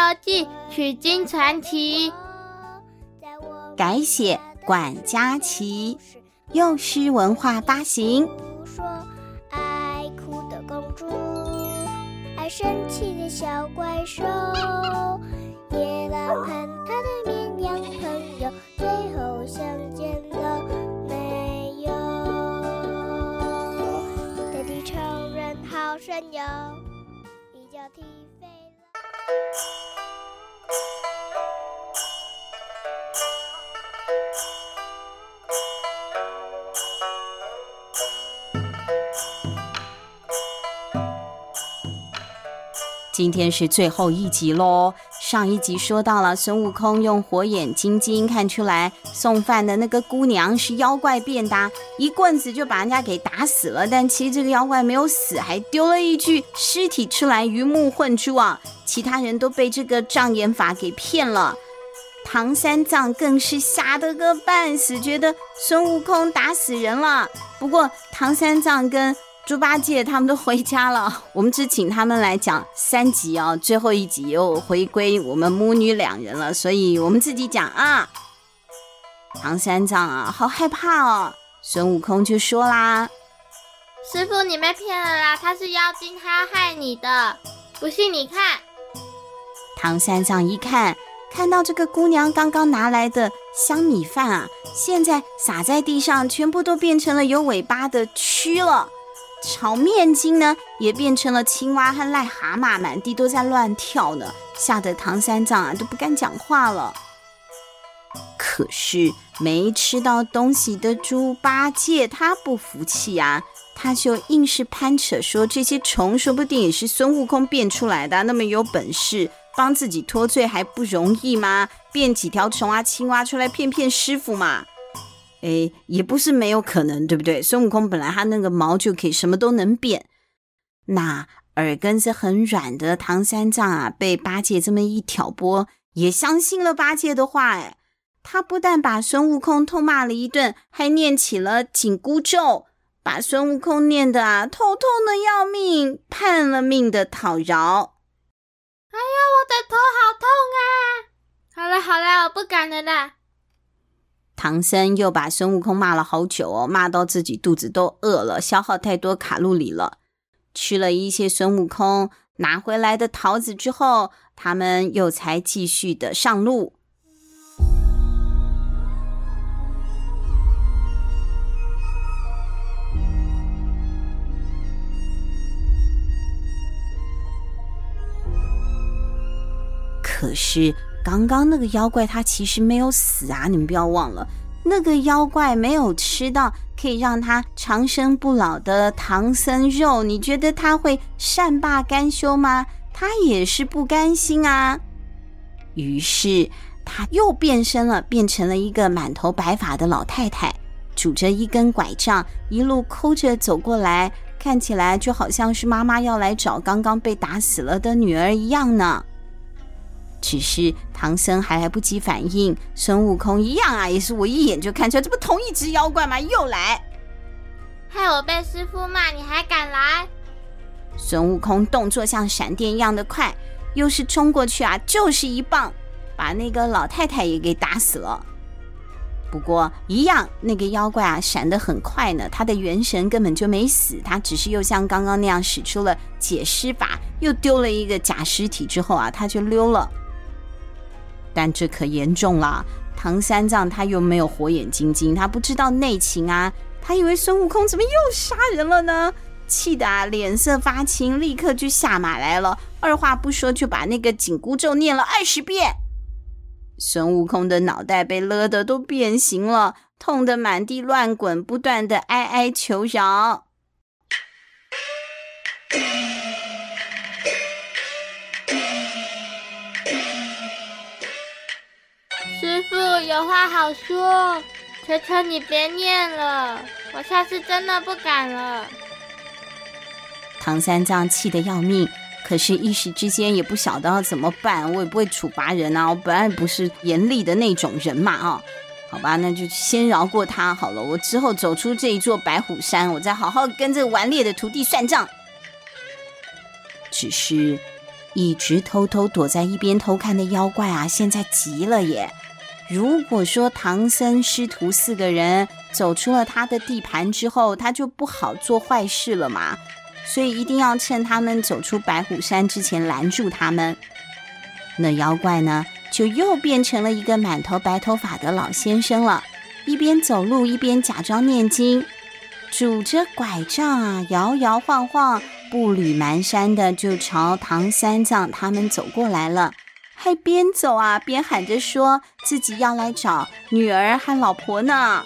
游记》取经传奇，改写管家琪，幼师文化发行。说爱哭的公主，爱生气的小怪兽，野狼和他的绵羊朋友，最后相见了没有？大地超人好神勇，Thank you. 今天是最后一集喽。上一集说到了孙悟空用火眼金睛看出来送饭的那个姑娘是妖怪变的，一棍子就把人家给打死了。但其实这个妖怪没有死，还丢了一具尸体出来，鱼目混珠啊！其他人都被这个障眼法给骗了。唐三藏更是吓得个半死，觉得孙悟空打死人了。不过唐三藏跟猪八戒他们都回家了，我们只请他们来讲三集哦，最后一集又回归我们母女两人了，所以我们自己讲啊。唐三藏啊，好害怕哦。孙悟空就说啦：“师傅，你被骗了啦，他是妖精，他要害你的，不信你看。”唐三藏一看，看到这个姑娘刚刚拿来的香米饭啊，现在撒在地上，全部都变成了有尾巴的蛆了。炒面筋呢，也变成了青蛙和癞蛤蟆，满地都在乱跳呢，吓得唐三藏啊都不敢讲话了。可是没吃到东西的猪八戒他不服气啊，他就硬是攀扯说，这些虫说不定也是孙悟空变出来的，那么有本事帮自己脱罪还不容易吗？变几条虫啊、青蛙出来骗骗师傅嘛。哎，也不是没有可能，对不对？孙悟空本来他那个毛就可以什么都能变，那耳根子很软的唐三藏啊，被八戒这么一挑拨，也相信了八戒的话。哎，他不但把孙悟空痛骂了一顿，还念起了紧箍咒，把孙悟空念得啊头痛的要命，判了命的讨饶。哎呀，我的头好痛啊！好了好了，我不敢了啦。唐僧又把孙悟空骂了好久哦，骂到自己肚子都饿了，消耗太多卡路里了。吃了一些孙悟空拿回来的桃子之后，他们又才继续的上路。可是。刚刚那个妖怪他其实没有死啊！你们不要忘了，那个妖怪没有吃到可以让他长生不老的唐僧肉，你觉得他会善罢甘休吗？他也是不甘心啊！于是他又变身了，变成了一个满头白发的老太太，拄着一根拐杖，一路抠着走过来，看起来就好像是妈妈要来找刚刚被打死了的女儿一样呢。只是唐僧还来不及反应，孙悟空一样啊，也是我一眼就看出来，这不同一只妖怪吗？又来，害我被师傅骂，你还敢来？孙悟空动作像闪电一样的快，又是冲过去啊，就是一棒，把那个老太太也给打死了。不过一样，那个妖怪啊，闪得很快呢，他的元神根本就没死，他只是又像刚刚那样使出了解尸法，又丢了一个假尸体之后啊，他就溜了。但这可严重了，唐三藏他又没有火眼金睛，他不知道内情啊，他以为孙悟空怎么又杀人了呢？气得啊脸色发青，立刻就下马来了，二话不说就把那个紧箍咒念了二十遍。孙悟空的脑袋被勒得都变形了，痛得满地乱滚，不断的哀哀求饶。有话好说，求求你别念了，我下次真的不敢了。唐三藏气得要命，可是，一时之间也不晓得要怎么办。我也不会处罚人啊，我本来不是严厉的那种人嘛，啊，好吧，那就先饶过他好了。我之后走出这一座白虎山，我再好好跟这顽劣的徒弟算账。只是一直偷偷躲在一边偷看的妖怪啊，现在急了耶！如果说唐僧师徒四个人走出了他的地盘之后，他就不好做坏事了嘛，所以一定要趁他们走出白虎山之前拦住他们。那妖怪呢，就又变成了一个满头白头发的老先生了，一边走路一边假装念经，拄着拐杖啊，摇摇晃晃，步履蹒跚的就朝唐三藏他们走过来了。还边走啊边喊着说自己要来找女儿和老婆呢。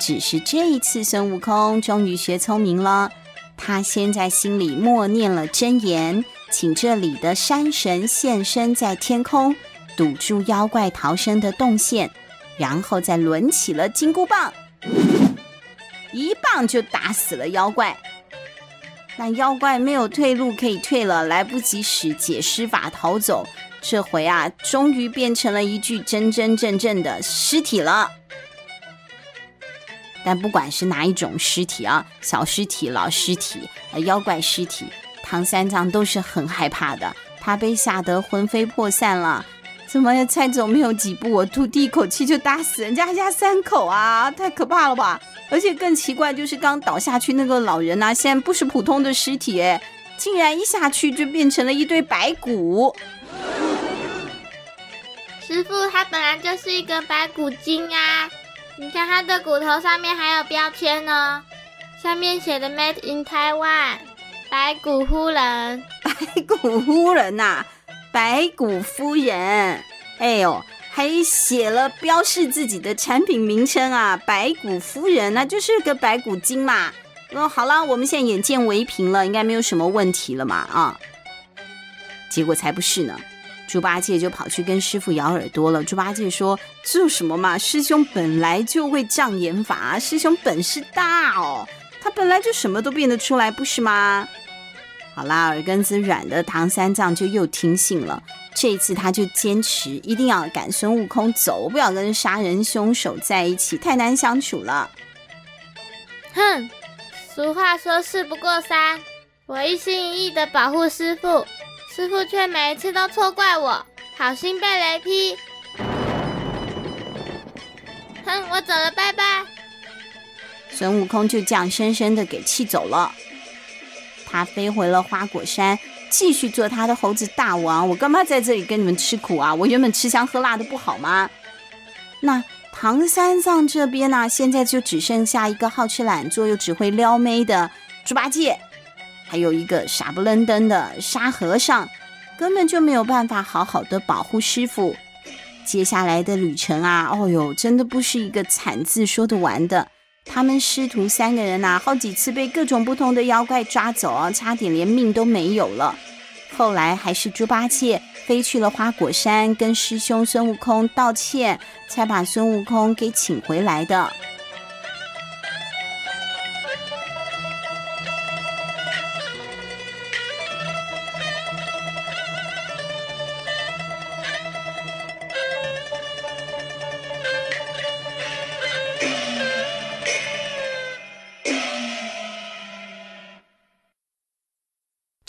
只是这一次，孙悟空终于学聪明了。他先在心里默念了真言，请这里的山神现身在天空，堵住妖怪逃生的动线，然后再抡起了金箍棒。一棒就打死了妖怪，那妖怪没有退路可以退了，来不及使解尸法逃走。这回啊，终于变成了一具真真正正的尸体了。但不管是哪一种尸体啊，小尸体、老尸体、呃妖怪尸体，唐三藏都是很害怕的。他被吓得魂飞魄散了。怎么才走没有几步，我吐第一口气就打死人家一家三口啊！太可怕了吧！而且更奇怪，就是刚倒下去那个老人呐、啊，现在不是普通的尸体，哎，竟然一下去就变成了一堆白骨。师傅，他本来就是一个白骨精啊！你看他的骨头上面还有标签呢，上面写的 “Made in Taiwan”，白骨夫人，白骨夫人呐、啊，白骨夫人，哎呦。还写了标示自己的产品名称啊，白骨夫人，那就是个白骨精嘛。哦，好了，我们现在眼见为凭了，应该没有什么问题了嘛啊。结果才不是呢，猪八戒就跑去跟师傅咬耳朵了。猪八戒说：“这有什么嘛，师兄本来就会障眼法，师兄本事大哦，他本来就什么都变得出来，不是吗？”好啦，耳根子软的唐三藏就又听信了。这一次他就坚持一定要赶孙悟空走，不要跟杀人凶手在一起，太难相处了。哼，俗话说事不过三，我一心一意的保护师傅，师傅却每一次都错怪我，好心被雷劈。哼，我走了，拜拜。孙悟空就这样深深的给气走了。他飞回了花果山，继续做他的猴子大王。我干嘛在这里跟你们吃苦啊？我原本吃香喝辣的不好吗？那唐三藏这边呢、现在就只剩下一个好吃懒做又只会撩妹的猪八戒，还有一个傻不愣登的沙和尚，根本就没有办法好好的保护师傅。接下来的旅程啊，哦哟，真的不是一个惨字说得完的。他们师徒三个人呐、好几次被各种不同的妖怪抓走啊，差点连命都没有了。后来还是猪八戒飞去了花果山，跟师兄孙悟空道歉，才把孙悟空给请回来的。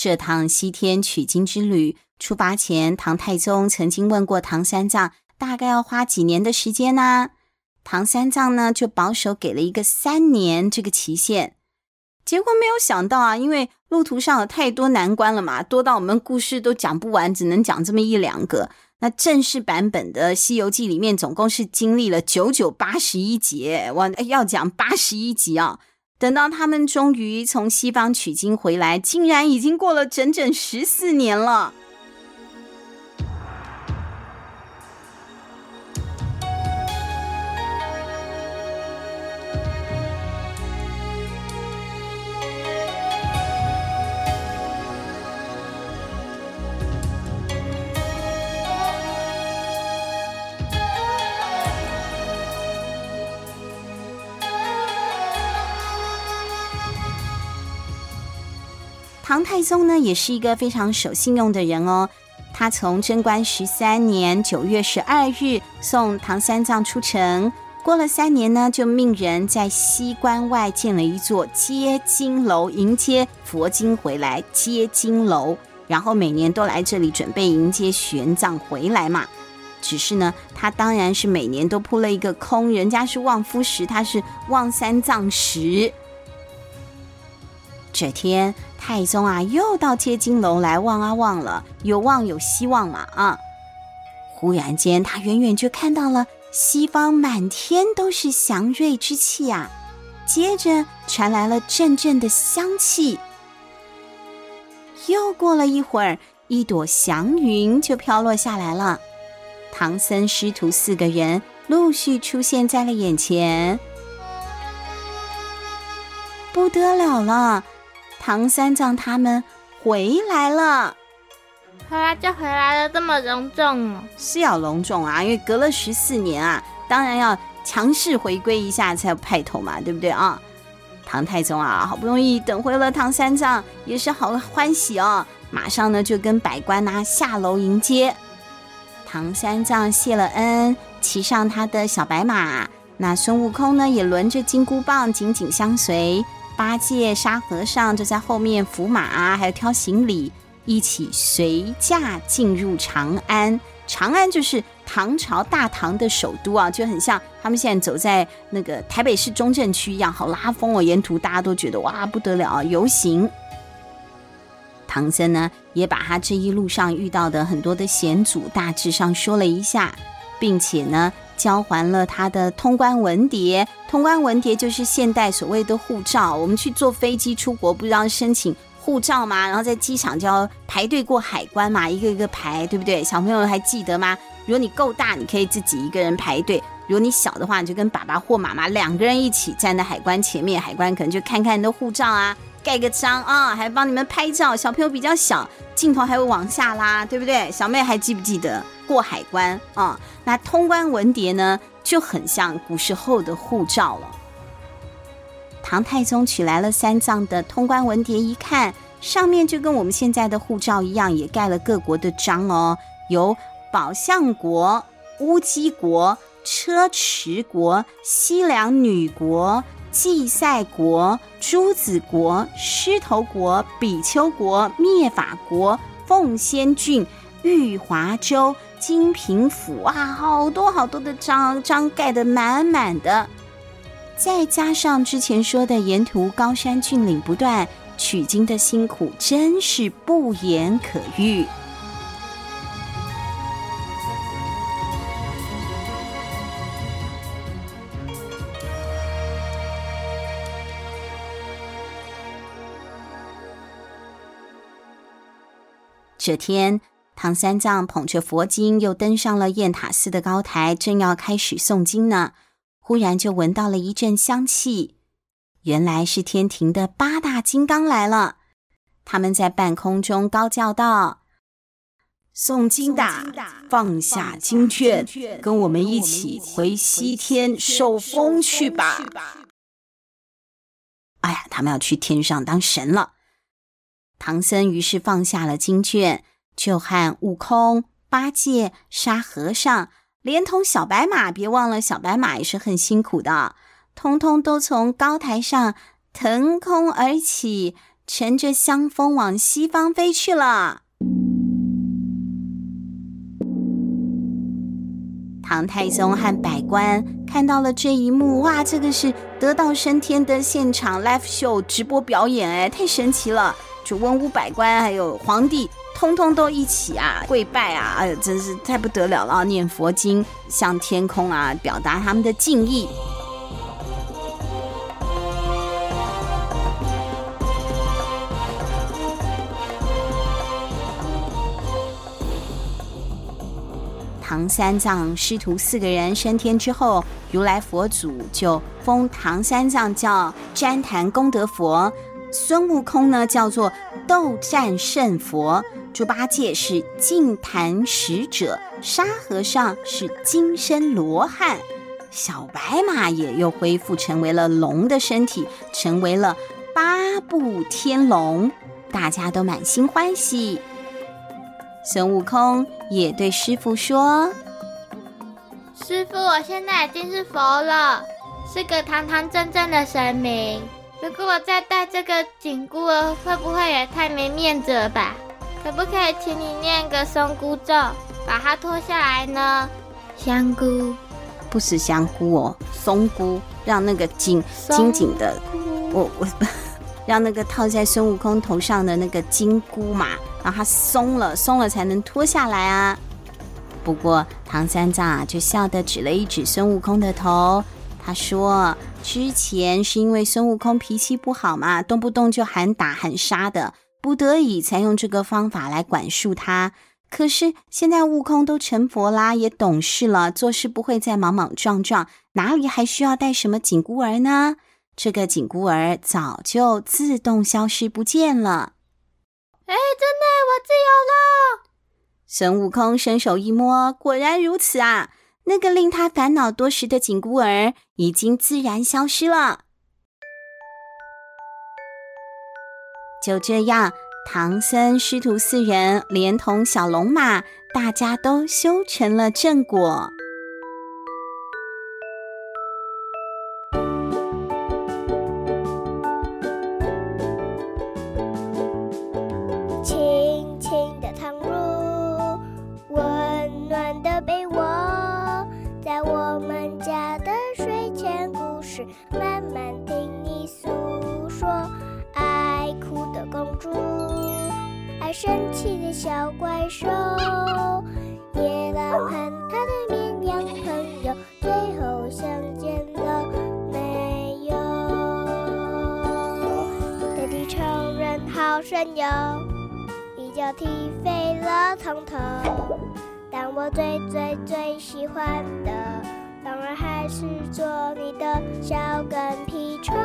这趟西天取经之旅出发前，唐太宗曾经问过唐三藏，大概要花几年的时间呢？唐三藏呢就保守给了一个三年这个期限。结果没有想到啊，因为路途上有太多难关了嘛，多到我们故事都讲不完，只能讲这么一两个。那正式版本的《西游记》里面，总共是经历了九九八十一集，我要讲八十一集啊。等到他们终于从西方取经回来，竟然已经过了整整十四年了。唐太宗呢，也是一个非常守信用的人哦。他从贞观十三年九月十二日送唐三藏出城，过了三年呢，就命人在西关外建了一座接经楼，迎接佛经回来。接经楼，然后每年都来这里准备迎接玄奘回来嘛。只是呢，他当然是每年都扑了一个空，人家是望夫石，他是望三藏石。这天，太宗啊，又到接经楼来望啊望了，有望有希望嘛啊！忽然间，他远远就看到了西方满天都是祥瑞之气啊，接着传来了阵阵的香气。又过了一会儿，一朵祥云就飘落下来了，唐僧师徒四个人陆续出现在了眼前，不得了了！唐三藏他们回来了，回来就回来了，这么隆重哦？是要隆重啊，因为隔了十四年啊，当然要强势回归一下才有派头嘛，对不对啊？唐太宗啊，好不容易等回了唐三藏，也是好欢喜哦，马上呢就跟百官呐下楼迎接。唐三藏谢了恩，骑上他的小白马，那孙悟空呢也轮着金箍棒紧紧相随。八戒、沙和尚就在后面扶马啊，还有挑行李，一起随驾进入长安。长安就是唐朝大唐的首都啊，就很像他们现在走在那个台北市中正区一样，好拉风哦。沿途大家都觉得哇不得了啊，游行。唐僧呢，也把他这一路上遇到的很多的险阻大致上说了一下，并且呢。交还了他的通关文牒，通关文牒就是现代所谓的护照。我们去坐飞机出国，不是要申请护照吗？然后在机场就要排队过海关嘛，一个一个排，对不对？小朋友还记得吗？如果你够大，你可以自己一个人排队；如果你小的话，你就跟爸爸或妈妈两个人一起站在海关前面，海关可能就看看你的护照啊，盖个章啊，还帮你们拍照。小朋友比较小，镜头还会往下拉，对不对？小妹还记不记得过海关啊？那通关文牒呢，就很像古时候的护照了。唐太宗取来了三藏的通关文牒，一看上面就跟我们现在的护照一样，也盖了各国的章哦，有宝象国、乌鸡国、车迟国、西凉女国、稷塞国、朱子国、狮头国、比丘国、灭法国、凤仙郡、玉华州。金平府啊，好多好多的章章盖得满满的，再加上之前说的沿途高山峻岭不断，取经的辛苦真是不言可喻。这天。唐三藏捧着佛经，又登上了雁塔寺的高台，正要开始诵经呢。忽然就闻到了一阵香气，原来是天庭的八大金刚来了。他们在半空中高叫道：“诵经的，放下经卷，跟我们一起回西天受封去吧！”哎呀，他们要去天上当神了。唐僧于是放下了经卷。就和悟空、八戒、沙和尚，连同小白马，别忘了小白马也是很辛苦的，通通都从高台上腾空而起，乘着香风往西方飞去了。唐太宗和百官看到了这一幕，哇，这个是得道升天的现场 live show 直播表演，哎，太神奇了！就文武百官还有皇帝。通通都一起啊，跪拜啊！哎呀，真是太不得了了！念佛经，向天空啊，表达他们的敬意。唐三藏师徒四个人升天之后，如来佛祖就封唐三藏叫旃檀功德佛，孙悟空呢叫做斗战胜佛。猪八戒是净坛使者，沙和尚是金身罗汉，小白马也又恢复成为了龙的身体，成为了八部天龙，大家都满心欢喜。孙悟空也对师傅说：“师傅，我现在已经是佛了，是个堂堂正正的神明。如果我再戴这个紧箍儿，会不会也太没面子了吧？可不可以请你念个松箍咒，把它脱下来呢？香菇，不是香菇哦，松箍，让那个紧紧紧的，我我让那个套在孙悟空头上的那个金箍嘛，让它松了，松了才能脱下来啊。不过唐三藏啊，就笑得指了一指孙悟空的头，他说：“之前是因为孙悟空脾气不好嘛，动不动就喊打喊杀的，不得已才用这个方法来管束他。可是现在悟空都成佛啦，也懂事了，做事不会再莽莽撞撞，哪里还需要带什么紧箍儿呢？这个紧箍儿早就自动消失不见了。”哎，真的，我自由了。孙悟空伸手一摸，果然如此啊！那个令他烦恼多时的紧箍儿已经自然消失了。就这样，唐僧师徒四人连同小龙马，大家都修成了正果。慢慢听你诉说，爱哭的公主，爱生气的小怪兽，野狼和他的绵羊朋友，最后相见了没有？德地超人好神勇，一脚踢飞了苍头。但我最最最喜欢的，还是做你的小跟屁虫。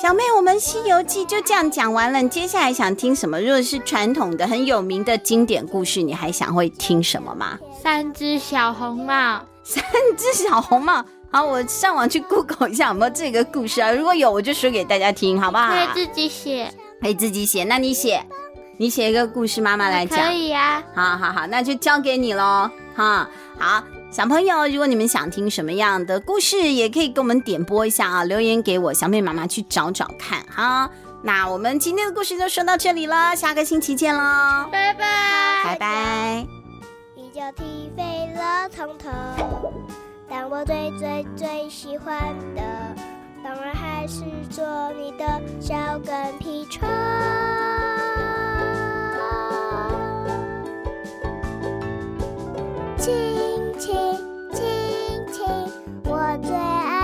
小妹，我们《西游记》就这样讲完了。你接下来想听什么？如果是传统的、很有名的经典故事，你还想会听什么吗？三只小红帽，三只小红帽。好，我上网去 Google 一下有没有这个故事啊？如果有，我就说给大家听，好不好？可以自己写，可以自己写。那你写，你写一个故事，妈妈来讲。可以呀、啊。好好好，那就交给你喽。哈，好。小朋友，如果你们想听什么样的故事，也可以给我们点播一下啊，留言给我，小妹妈妈去找找看哈。那我们今天的故事就说到这里了，下个星期见喽，拜拜，拜拜。一脚踢飞了从头，但我最最最喜欢的，当然还是做你的小跟屁虫。亲亲亲亲，我最爱。